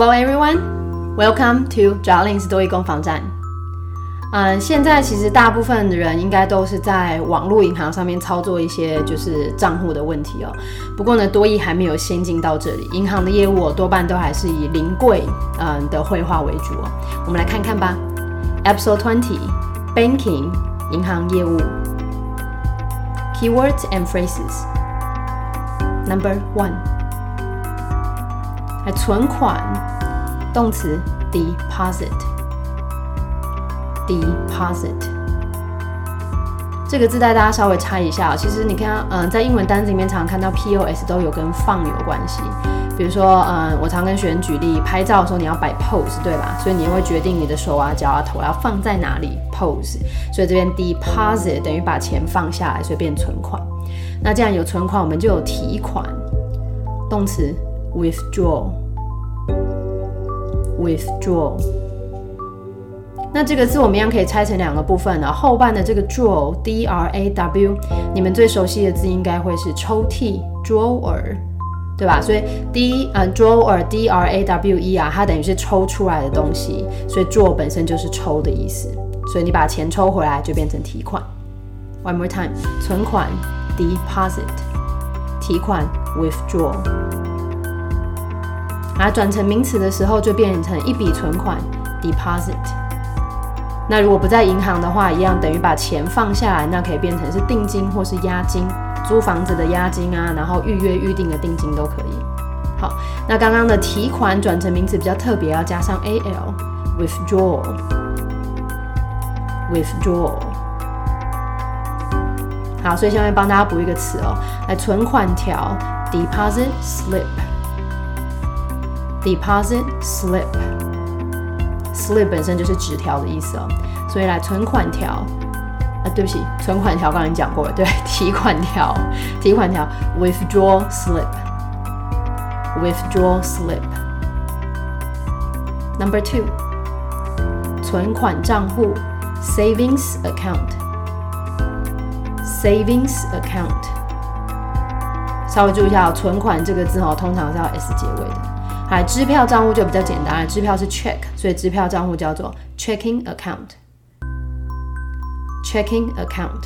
Hello everyone, welcome to Jolins 多益攻防战。嗯，现在其实大部分的人应该都是在网络银行上面操作一些就是账户的问题哦。不过呢，多益还没有先进到这里，银行的业务多半都还是以临柜嗯的绘画为主哦。我们来看看吧。Episode Twenty, Banking 银行业务。Keywords and phrases. Number one. 存款，动词 deposit，deposit 这个字带大家稍微猜一下。其实你看，嗯，在英文单词里面常常看到 pos 都有跟放有关系。比如说，嗯，我常跟学生举例，拍照的时候你要摆 pose，对吧？所以你会决定你的手啊、脚啊、头要放在哪里 pose。所以这边 deposit 等于把钱放下来，所以变存款。那这样有存款，我们就有提款，动词。withdraw withdraw，那这个字我们一样可以拆成两个部分了。后半的这个 draw d r a w，你们最熟悉的字应该会是抽屉 drawer，对吧？所以 d 呃 drawer d r a w e 啊，它等于是抽出来的东西，所以 draw 本身就是抽的意思。所以你把钱抽回来就变成提款。One more time，存款 deposit，提款 withdraw。它转成名词的时候，就变成一笔存款 deposit。那如果不在银行的话，一样等于把钱放下来，那可以变成是定金或是押金，租房子的押金啊，然后预约预定的定金都可以。好，那刚刚的提款转成名词比较特别，要加上 al withdraw withdraw。好，所以下面帮大家补一个词哦，来存款条 deposit slip。Deposit slip，slip 本身就是纸条的意思哦，所以来存款条啊，对不起，存款条刚才讲过了，对，提款条，提款条，withdraw slip，withdraw slip。Number two，存款账户，savings account，savings account。稍微注意一下，存款这个字哦，通常是要 s 结尾的。 好，支票账户就比较简单了。支票是 check，所以支票账户叫做 checking account。checking account。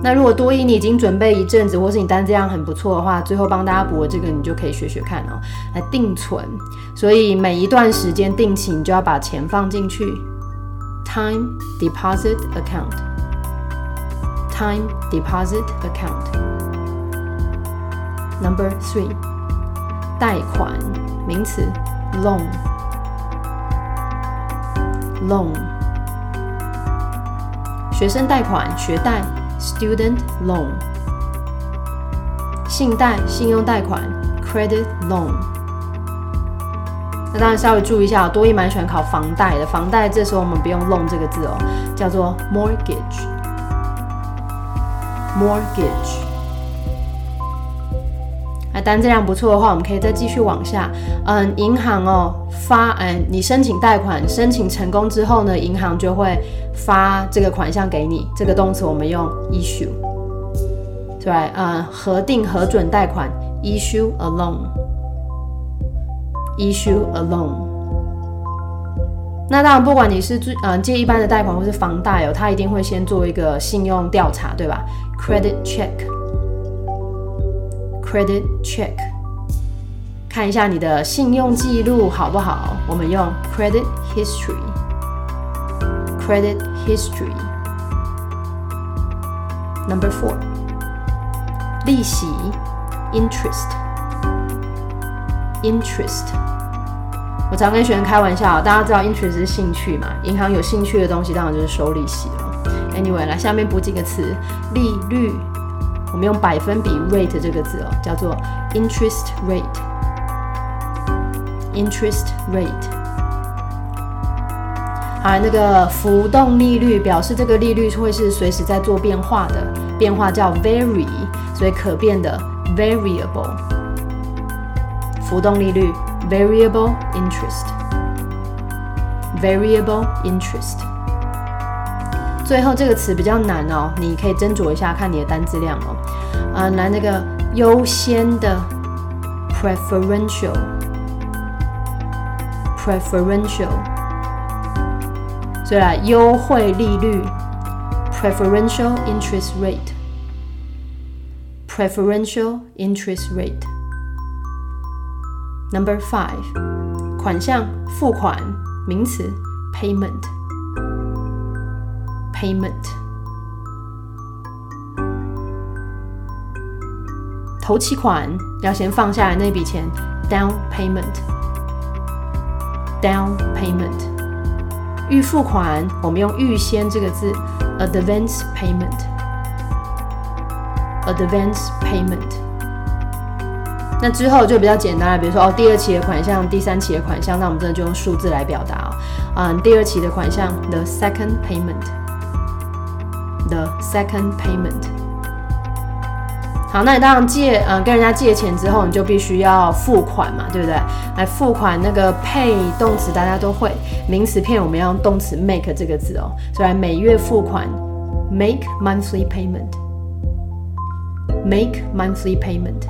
那如果多一你已经准备一阵子，或是你单这样很不错的话，最后帮大家补这个，你就可以学学看哦。来定存，所以每一段时间定期你就要把钱放进去。time deposit account。time deposit account。Number three。贷款名词，loan，loan，学生贷款学贷，student loan，信贷信用贷款，credit loan。那当然稍微注意一下，多一蛮喜欢考房贷的，房贷这时候我们不用 loan 这个字哦，叫做 mortgage，mortgage。单质量不错的话，我们可以再继续往下。嗯，银行哦发，嗯，你申请贷款，申请成功之后呢，银行就会发这个款项给你。这个动词我们用 issue，对，嗯，核定核准贷款，issue a loan，issue a loan。那当然，不管你是最嗯借一般的贷款或是房贷哦，他一定会先做一个信用调查，对吧？credit check。Credit check，看一下你的信用记录好不好？我们用 credit history。Credit history。Number four，利息 interest。Interest。我常跟学生开玩笑，大家知道 interest 是兴趣嘛？银行有兴趣的东西，当然就是收利息了。Anyway，来下面补几个词，利率。我们用百分比 rate 这个字哦，叫做 interest rate。interest rate。好，那个浮动利率表示这个利率会是随时在做变化的，变化叫 vary，所以可变的 variable。浮动利率 variable interest。variable interest。最后这个词比较难哦，你可以斟酌一下，看你的单字量哦。啊，来那个优先的 preferential preferential。所以啊，优惠利率 preferential interest rate。preferential interest rate。Number five，款项付款名词 payment payment。头期款要先放下来那笔钱，down payment，down payment。预付款我们用预先这个字，advance payment，advance payment。那之后就比较简单了，比如说哦，第二期的款项，第三期的款项，那我们真的就用数字来表达啊。嗯，第二期的款项，the second payment，the second payment。好，那你当然借，嗯，跟人家借钱之后，你就必须要付款嘛，对不对？来付款那个 pay 动词大家都会，名词片我们要用动词 make 这个字哦，所以每月付款，make monthly payment，make monthly payment。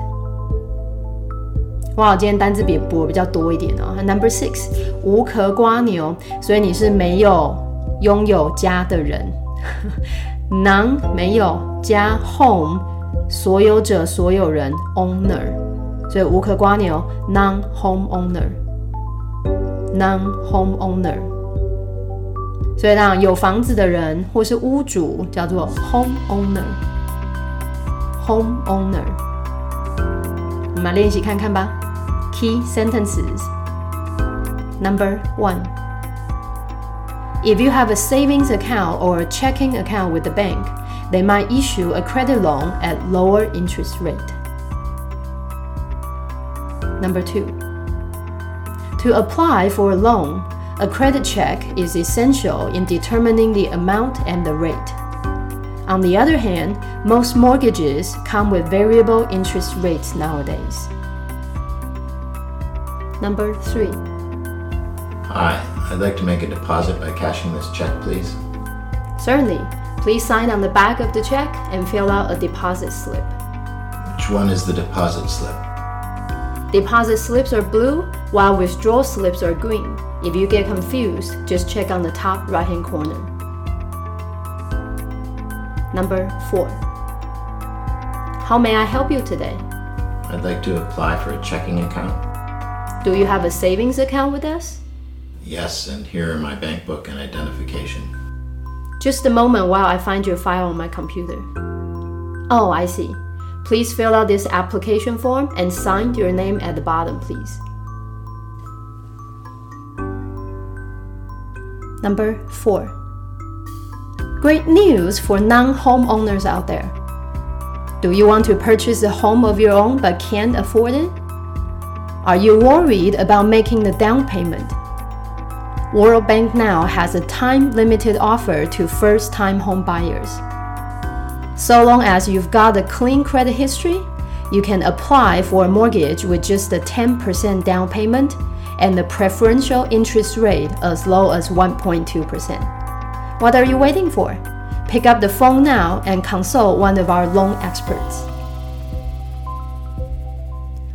哇，今天单字比补比较多一点哦。Number six，无壳瓜牛，所以你是没有拥有家的人，none 没有加 home。所有者、所有人，owner，所以无壳瓜牛，non-home owner，non-home owner。所以当然有房子的人或是屋主叫做 home owner，home owner。我们来练习看看吧。Key sentences. Number one. If you have a savings account or a checking account with the bank, they might issue a credit loan at lower interest rate. Number two, to apply for a loan, a credit check is essential in determining the amount and the rate. On the other hand, most mortgages come with variable interest rates nowadays. Number three. Hi, I'd like to make a deposit by cashing this check, please. Certainly. Please sign on the back of the check and fill out a deposit slip. Which one is the deposit slip? Deposit slips are blue, while withdrawal slips are green. If you get confused, just check on the top right hand corner. Number 4. How may I help you today? I'd like to apply for a checking account. Do you have a savings account with us? Yes, and here are my bank book and identification. Just a moment while I find your file on my computer. Oh, I see. Please fill out this application form and sign your name at the bottom, please. Number 4. Great news for non homeowners out there. Do you want to purchase a home of your own but can't afford it? Are you worried about making the down payment? World Bank now has a time limited offer to first time home buyers. So long as you've got a clean credit history, you can apply for a mortgage with just a 10% down payment and the preferential interest rate as low as 1.2%. What are you waiting for? Pick up the phone now and consult one of our loan experts.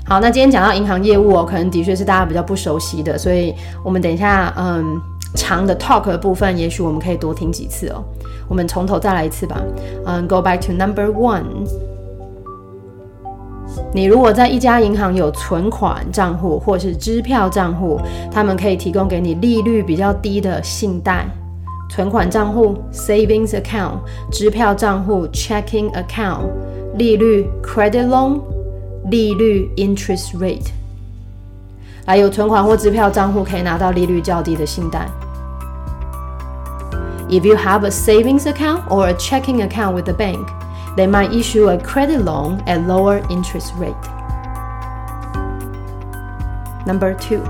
好，那今天讲到银行业务哦，可能的确是大家比较不熟悉的，所以我们等一下，嗯，长的 talk 的部分，也许我们可以多听几次哦。我们从头再来一次吧。嗯，Go back to number one。你如果在一家银行有存款账户或是支票账户，他们可以提供给你利率比较低的信贷。存款账户 （savings account）、支票账户 （checking account）、利率 （credit loan）。利率 interest rate，还有存款或支票账户可以拿到利率较低的信贷。If you have a savings account or a checking account with the bank, they might issue a credit loan at lower interest rate. Number two，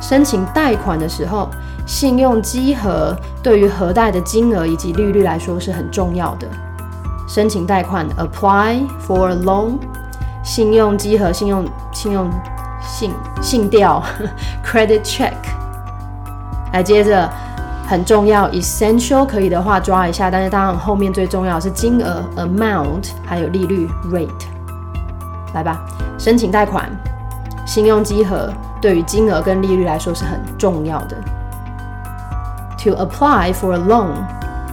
申请贷款的时候，信用稽核对于核贷的金额以及利率来说是很重要的。申请贷款，apply for a loan 信用稽核、信用、信用信信调 （credit check）。来，接着很重要，essential 可以的话抓一下，但是当然后面最重要是金额 （amount） 还有利率 （rate）。来吧，申请贷款，信用稽核对于金额跟利率来说是很重要的。To apply for a loan,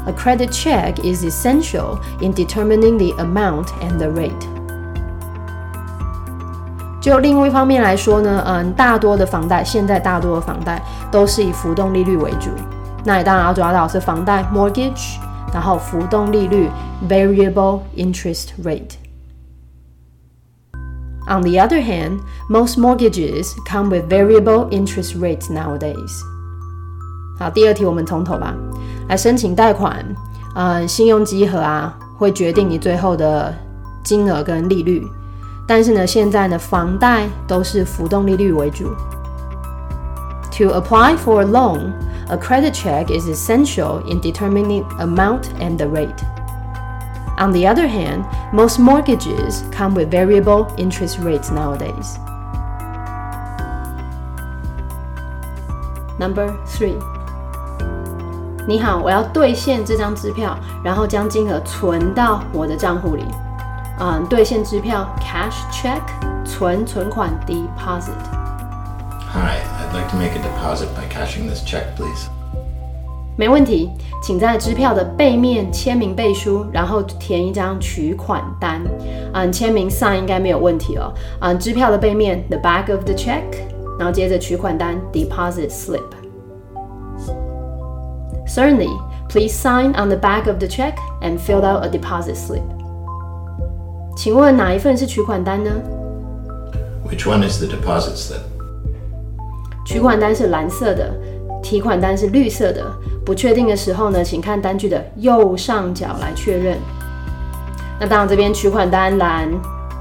a credit check is essential in determining the amount and the rate. 就另外一方面来说呢，嗯，大多的房贷，现在大多的房贷都是以浮动利率为主。那你当然要抓到是房贷 mortgage，然后浮动利率 variable interest rate。On the other hand, most mortgages come with variable interest rates nowadays. 好，第二题我们从头吧，来申请贷款，嗯，信用稽核啊，会决定你最后的金额跟利率。但是呢，现在呢，房贷都是浮动利率为主。To apply for a loan, a credit check is essential in determining amount and the rate. On the other hand, most mortgages come with variable interest rates nowadays. Number three. 你好，我要兑现这张支票，然后将金额存到我的账户里。 嗯，兑现支票 cash check，存存款 deposit。Hi, I'd like to make a deposit by cashing this check, please. 没问题，请在支票的背面签名背书，然后填一张取款单。嗯，签名 sign 应该没有问题哦。嗯，支票的背面 the back of the check，然后接着取款单 deposit slip。Certainly, please sign on the back of the check and fill out a deposit slip. 请问哪一份是取款单呢？Which one is the deposit slip？取款单是蓝色的，提款单是绿色的。不确定的时候呢，请看单据的右上角来确认。那当然，这边取款单蓝，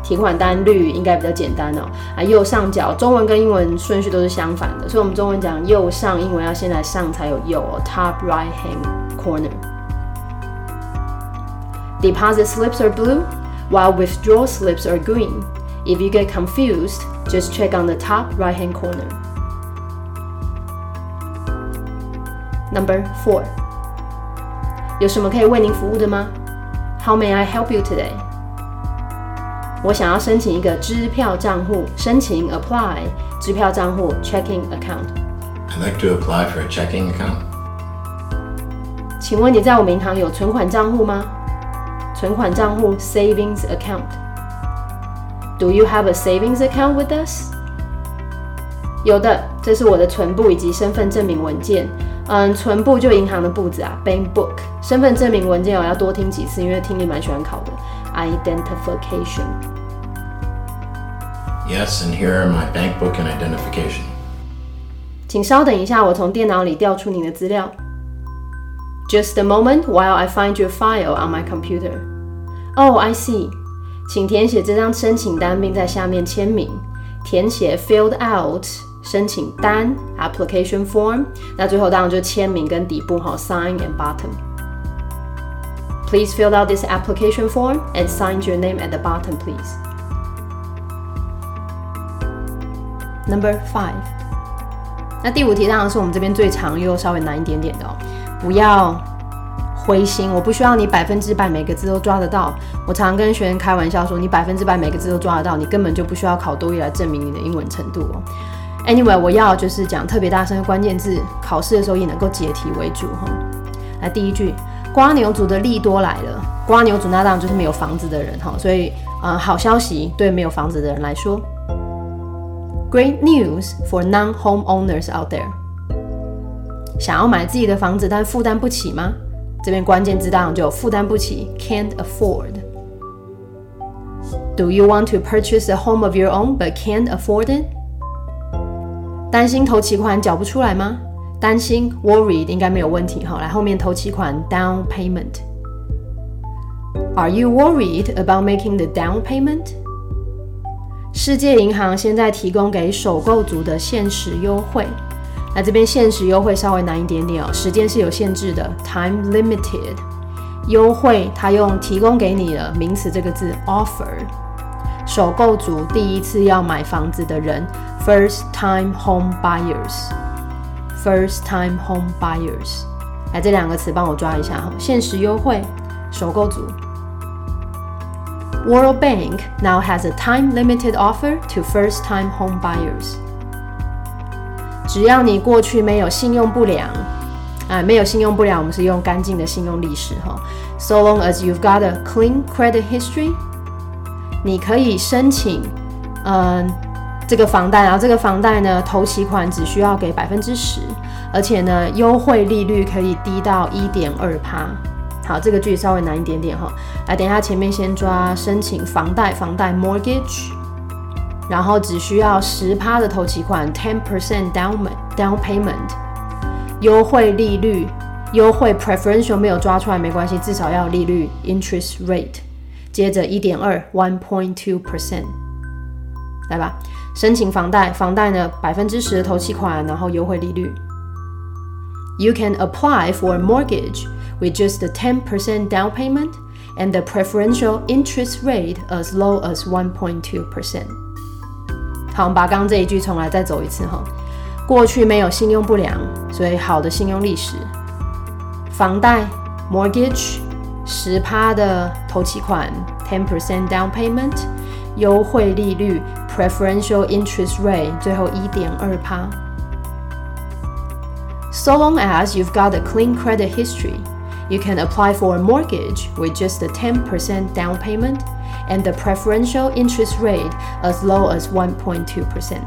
提款单绿，应该比较简单哦。啊，右上角，中文跟英文顺序都是相反的，所以我们中文讲右上，英文要先来上才有右哦。Top right hand corner。Deposit slips are blue. while withdrawal slips are green. If you get confused, just check on the top right hand corner. Number four. 有什么可以为您服务的吗？How may I help you today? 我想要申请一个支票账户，申请 apply 支票账户 checking account。I'd like to apply for a checking account. 请问你在我们银行有存款账户吗？ 存款账户 savings account. Do you have a savings account with us? 有的，这是我的存部以及身份证明文件。嗯，存部就银行的簿子啊，bank book。身份证明文件我要多听几次，因为听力蛮喜欢考的。Identification. Yes, and here are my bank book and identification. 请稍等一下，我从电脑里调出你的资料。 Just a moment while I find your file on my computer. Oh, I see. 请填写这张申请单，并在下面签名。填写 filled out 申请单 application form。那最后当然就签名跟底部哈 sign and bottom。Please fill out this application form and sign your name at the bottom, please. Number five. 那第五题当然是我们这边最长又稍微难一点点的哦。 不要灰心，我不需要你百分之百每个字都抓得到。我常常跟学员开玩笑说，你百分之百每个字都抓得到，你根本就不需要考多一来证明你的英文程度哦。Anyway，我要就是讲特别大声的关键字，考试的时候也能够解题为主哈。来第一句，瓜牛族的利多来了。瓜牛族那当然就是没有房子的人哈，所以呃，好消息对没有房子的人来说，Great news for non-homeowners out there。想要买自己的房子，但负担不起吗？这边关键字当然就负担不起，can't afford。Do you want to purchase a home of your own but can't afford it？担心头期款缴不出来吗？担心 worried 应该没有问题哈。来后面头期款 down payment。Are you worried about making the down payment？世界银行现在提供给首购族的限时优惠。那这边限时优惠稍微难一点点哦，时间是有限制的，time limited。优惠它用提供给你的名词这个字 offer。首购族第一次要买房子的人，first time home buyers。first time home buyers。来这两个词帮我抓一下哈，限时优惠，首购族。World Bank now has a time-limited offer to first-time home buyers. 只要你过去没有信用不良，啊，没有信用不良，我们是用干净的信用历史哈。So long as you've got a clean credit history，你可以申请，嗯，这个房贷，然后这个房贷呢，头期款只需要给百分之十，而且呢，优惠利率可以低到一点二趴。好，这个句子稍微难一点点哈。来，等一下前面先抓申请房贷，房贷 mortgage，然后只需要十趴的头期款，ten percent down payment，优惠利率，优惠 preferential 没有抓出来没关系，至少要利率 interest rate，接着一点二 one point two percent，来吧，申请房贷，房贷呢百分之十的头期款，然后优惠利率。You can apply for a mortgage with just the 10% down payment and the preferential interest rate as low as 1.2%. 好，我们把刚刚这一句重来再走一次哈。过去没有信用不良，所以好的信用历史。房贷 mortgage 十趴的头期款，ten percent down payment，优惠利率 preferential interest rate，最后一点二趴。So long as you've got a clean credit history, you can apply for a mortgage with just a ten percent down payment and the preferential interest rate as low as 1.2%.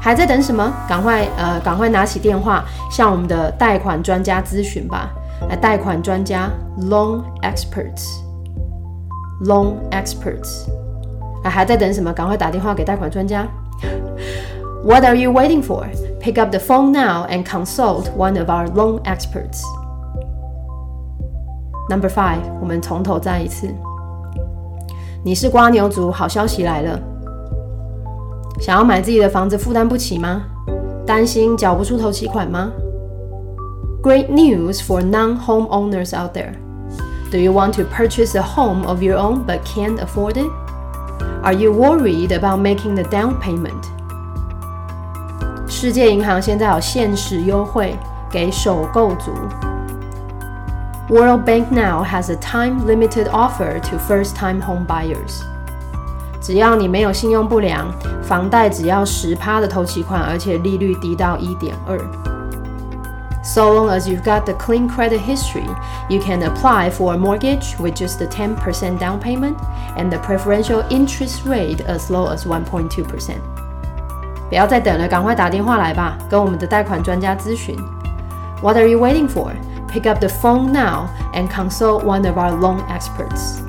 还在等什么？赶快呃，赶快拿起电话向我们的贷款专家咨询吧。来，贷款专家 （loan experts），loan experts。啊，还在等什么？赶快打电话给贷款专家。What are you waiting for? Pick up the phone now and consult one of our loan experts. Number five，我们从头再一次。 你是瓜牛族，好消息来了！想要买自己的房子，负担不起吗？担心缴不出头期款吗？Great news for non-home owners out there. Do you want to purchase a home of your own but can't afford it? Are you worried about making the down payment? 世界银行现在有限时优惠给首购族。World Bank now has a time-limited offer to first-time home buyers。只要你没有信用不良，房贷只要十趴的头期款，而且利率低到一点二。So long as you've got the clean credit history, you can apply for a mortgage with just a 10% down payment and the preferential interest rate as low as 1.2%. 不要再等了，赶快打电话来吧，跟我们的贷款专家咨询。What are you waiting for? Pick up the phone now and consult one of our loan experts.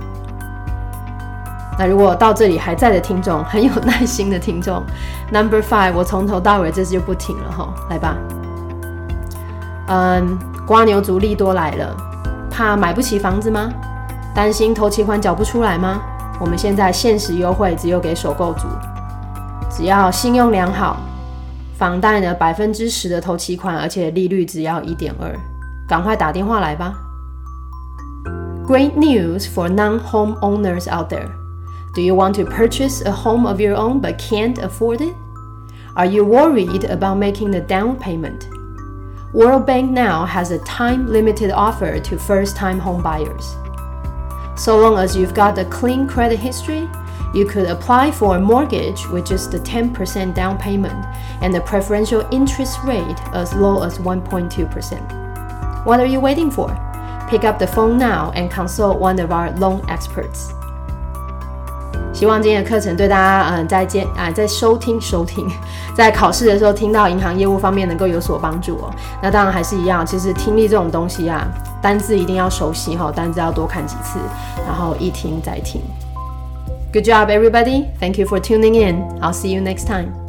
那如果到这里还在的听众，很有耐心的听众，Number five，我从头到尾这次就不停了哈，来吧。嗯，瓜牛族利多来了，怕买不起房子吗？担心头期款缴不出来吗？我们现在限时优惠只有给首购族，只要信用良好，房贷呢百分之十的头期款，而且利率只要一点二。赶快打电话来吧！Great news for non-home owners out there. Do you want to purchase a home of your own but can't afford it? Are you worried about making the down payment? World Bank now has a time-limited offer to first-time home buyers. So long as you've got a clean credit history, you could apply for a mortgage with just a 10% down payment and a preferential interest rate as low as 1.2%. What are you waiting for? Pick up the phone now and consult one of our loan experts. 希望今天的课程对大家，嗯，在接啊，在收听收听，在考试的时候听到银行业务方面能够有所帮助哦。那当然还是一样，其实听力这种东西啊，单字一定要熟悉哈，单字要多看几次，然后一听再听。Good job, everybody! Thank you for tuning in. I'll see you next time.